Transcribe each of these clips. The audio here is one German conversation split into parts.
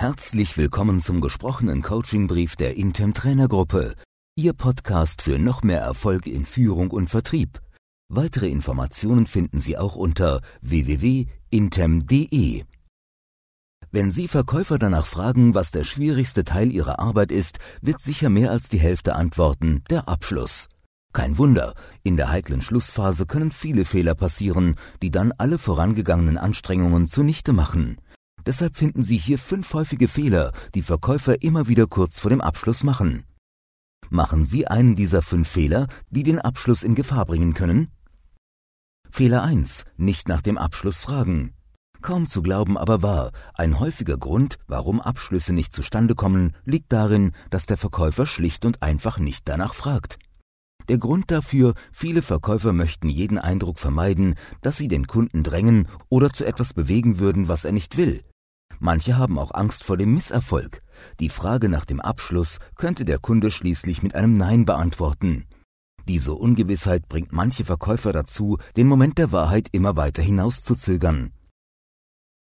Herzlich willkommen zum gesprochenen Coachingbrief der Intem Trainergruppe, Ihr Podcast für noch mehr Erfolg in Führung und Vertrieb. Weitere Informationen finden Sie auch unter www.intem.de. Wenn Sie Verkäufer danach fragen, was der schwierigste Teil Ihrer Arbeit ist, wird sicher mehr als die Hälfte antworten, der Abschluss. Kein Wunder, in der heiklen Schlussphase können viele Fehler passieren, die dann alle vorangegangenen Anstrengungen zunichte machen. Deshalb finden Sie hier fünf häufige Fehler, die Verkäufer immer wieder kurz vor dem Abschluss machen. Machen Sie einen dieser fünf Fehler, die den Abschluss in Gefahr bringen können? Fehler 1. Nicht nach dem Abschluss fragen. Kaum zu glauben, aber wahr, ein häufiger Grund, warum Abschlüsse nicht zustande kommen, liegt darin, dass der Verkäufer schlicht und einfach nicht danach fragt. Der Grund dafür, viele Verkäufer möchten jeden Eindruck vermeiden, dass sie den Kunden drängen oder zu etwas bewegen würden, was er nicht will. Manche haben auch Angst vor dem Misserfolg. Die Frage nach dem Abschluss könnte der Kunde schließlich mit einem Nein beantworten. Diese Ungewissheit bringt manche Verkäufer dazu, den Moment der Wahrheit immer weiter hinauszuzögern.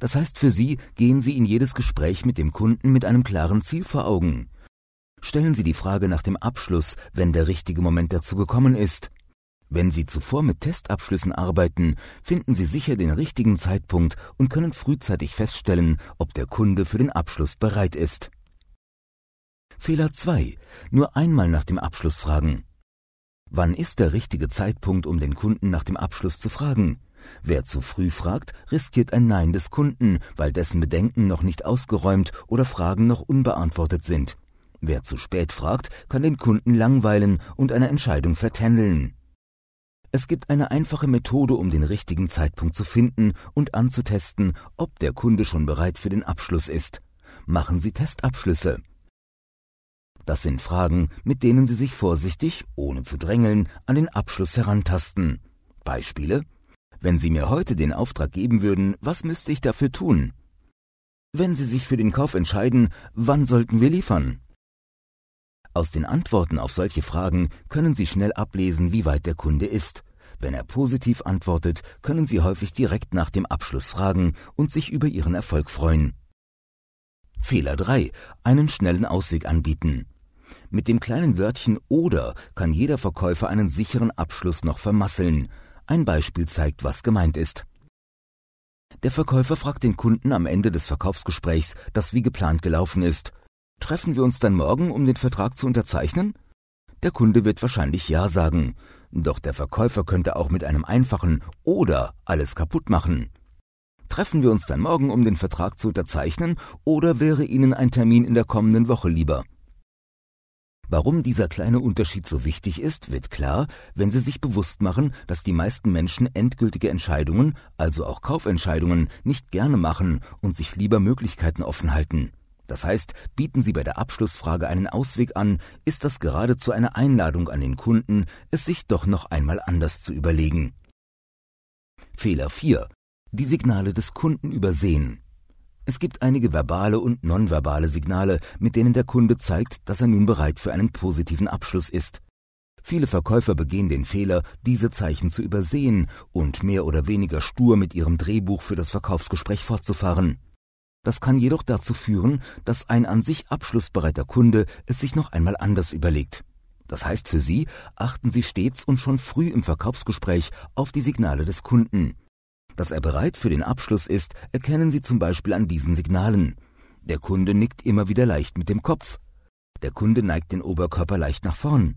Das heißt für Sie, gehen Sie in jedes Gespräch mit dem Kunden mit einem klaren Ziel vor Augen. Stellen Sie die Frage nach dem Abschluss, wenn der richtige Moment dazu gekommen ist. Wenn Sie zuvor mit Testabschlüssen arbeiten, finden Sie sicher den richtigen Zeitpunkt und können frühzeitig feststellen, ob der Kunde für den Abschluss bereit ist. Fehler 2. Nur einmal nach dem Abschluss fragen. Wann ist der richtige Zeitpunkt, um den Kunden nach dem Abschluss zu fragen? Wer zu früh fragt, riskiert ein Nein des Kunden, weil dessen Bedenken noch nicht ausgeräumt oder Fragen noch unbeantwortet sind. Wer zu spät fragt, kann den Kunden langweilen und eine Entscheidung vertändeln. Es gibt eine einfache Methode, um den richtigen Zeitpunkt zu finden und anzutesten, ob der Kunde schon bereit für den Abschluss ist. Machen Sie Testabschlüsse. Das sind Fragen, mit denen Sie sich vorsichtig, ohne zu drängeln, an den Abschluss herantasten. Beispiele? Wenn Sie mir heute den Auftrag geben würden, was müsste ich dafür tun? Wenn Sie sich für den Kauf entscheiden, wann sollten wir liefern? Aus den Antworten auf solche Fragen können Sie schnell ablesen, wie weit der Kunde ist. Wenn er positiv antwortet, können Sie häufig direkt nach dem Abschluss fragen und sich über Ihren Erfolg freuen. Fehler 3. Einen schnellen Ausweg anbieten. Mit dem kleinen Wörtchen oder kann jeder Verkäufer einen sicheren Abschluss noch vermasseln. Ein Beispiel zeigt, was gemeint ist. Der Verkäufer fragt den Kunden am Ende des Verkaufsgesprächs, das wie geplant gelaufen ist. Treffen wir uns dann morgen, um den Vertrag zu unterzeichnen? Der Kunde wird wahrscheinlich Ja sagen, doch der Verkäufer könnte auch mit einem einfachen oder alles kaputt machen. Treffen wir uns dann morgen, um den Vertrag zu unterzeichnen, oder wäre Ihnen ein Termin in der kommenden Woche lieber? Warum dieser kleine Unterschied so wichtig ist, wird klar, wenn Sie sich bewusst machen, dass die meisten Menschen endgültige Entscheidungen, also auch Kaufentscheidungen, nicht gerne machen und sich lieber Möglichkeiten offen halten. Das heißt, bieten Sie bei der Abschlussfrage einen Ausweg an, ist das geradezu eine Einladung an den Kunden, es sich doch noch einmal anders zu überlegen. Fehler 4. Die Signale des Kunden übersehen. Es gibt einige verbale und nonverbale Signale, mit denen der Kunde zeigt, dass er nun bereit für einen positiven Abschluss ist. Viele Verkäufer begehen den Fehler, diese Zeichen zu übersehen und mehr oder weniger stur mit ihrem Drehbuch für das Verkaufsgespräch fortzufahren. Das kann jedoch dazu führen, dass ein an sich abschlussbereiter Kunde es sich noch einmal anders überlegt. Das heißt für Sie, achten Sie stets und schon früh im Verkaufsgespräch auf die Signale des Kunden. Dass er bereit für den Abschluss ist, erkennen Sie zum Beispiel an diesen Signalen. Der Kunde nickt immer wieder leicht mit dem Kopf. Der Kunde neigt den Oberkörper leicht nach vorn.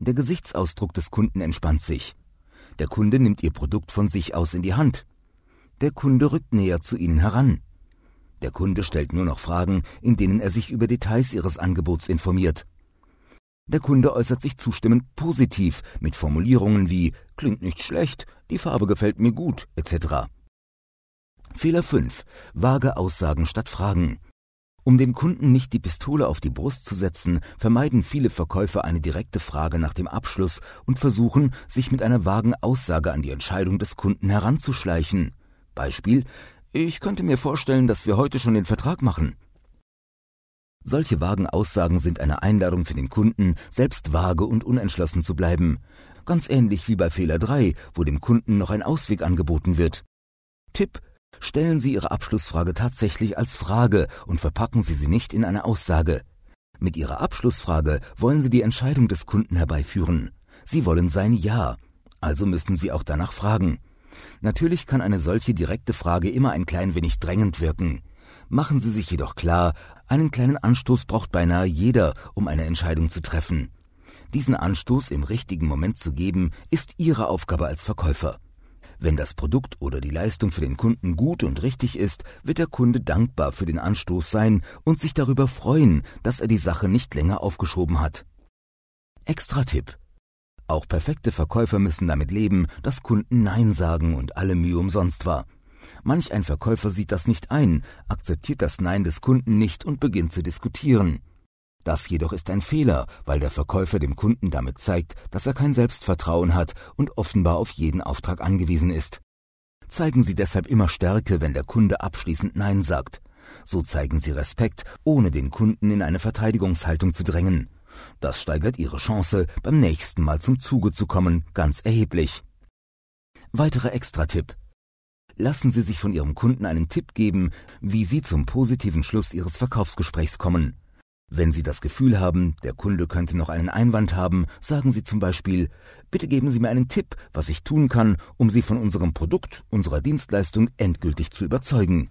Der Gesichtsausdruck des Kunden entspannt sich. Der Kunde nimmt Ihr Produkt von sich aus in die Hand. Der Kunde rückt näher zu Ihnen heran. Der Kunde stellt nur noch Fragen, in denen er sich über Details Ihres Angebots informiert. Der Kunde äußert sich zustimmend positiv mit Formulierungen wie klingt nicht schlecht, die Farbe gefällt mir gut, etc. Fehler 5. Vage Aussagen statt Fragen. Um dem Kunden nicht die Pistole auf die Brust zu setzen, vermeiden viele Verkäufer eine direkte Frage nach dem Abschluss und versuchen, sich mit einer vagen Aussage an die Entscheidung des Kunden heranzuschleichen. Beispiel ich könnte mir vorstellen, dass wir heute schon den Vertrag machen. Solche vagen Aussagen sind eine Einladung für den Kunden, selbst vage und unentschlossen zu bleiben. Ganz ähnlich wie bei Fehler 3, wo dem Kunden noch ein Ausweg angeboten wird. Tipp, Stellen Sie Ihre Abschlussfrage tatsächlich als Frage und verpacken Sie sie nicht in eine Aussage. Mit Ihrer Abschlussfrage wollen Sie die Entscheidung des Kunden herbeiführen. Sie wollen sein Ja, also müssen Sie auch danach fragen. Natürlich kann eine solche direkte Frage immer ein klein wenig drängend wirken. Machen Sie sich jedoch klar, einen kleinen Anstoß braucht beinahe jeder, um eine Entscheidung zu treffen. Diesen Anstoß im richtigen Moment zu geben, ist Ihre Aufgabe als Verkäufer. Wenn das Produkt oder die Leistung für den Kunden gut und richtig ist, wird der Kunde dankbar für den Anstoß sein und sich darüber freuen, dass er die Sache nicht länger aufgeschoben hat. Extra Tipp. Auch perfekte Verkäufer müssen damit leben, dass Kunden Nein sagen und alle Mühe umsonst war. Manch ein Verkäufer sieht das nicht ein, akzeptiert das Nein des Kunden nicht und beginnt zu diskutieren. Das jedoch ist ein Fehler, weil der Verkäufer dem Kunden damit zeigt, dass er kein Selbstvertrauen hat und offenbar auf jeden Auftrag angewiesen ist. Zeigen Sie deshalb immer Stärke, wenn der Kunde abschließend Nein sagt. So zeigen Sie Respekt, ohne den Kunden in eine Verteidigungshaltung zu drängen. Das steigert Ihre Chance, beim nächsten Mal zum Zuge zu kommen, ganz erheblich. Weiterer Extra-Tipp. Lassen Sie sich von Ihrem Kunden einen Tipp geben, wie Sie zum positiven Schluss Ihres Verkaufsgesprächs kommen. Wenn Sie das Gefühl haben, der Kunde könnte noch einen Einwand haben, sagen Sie zum Beispiel, bitte geben Sie mir einen Tipp, was ich tun kann, um Sie von unserem Produkt, unserer Dienstleistung endgültig zu überzeugen.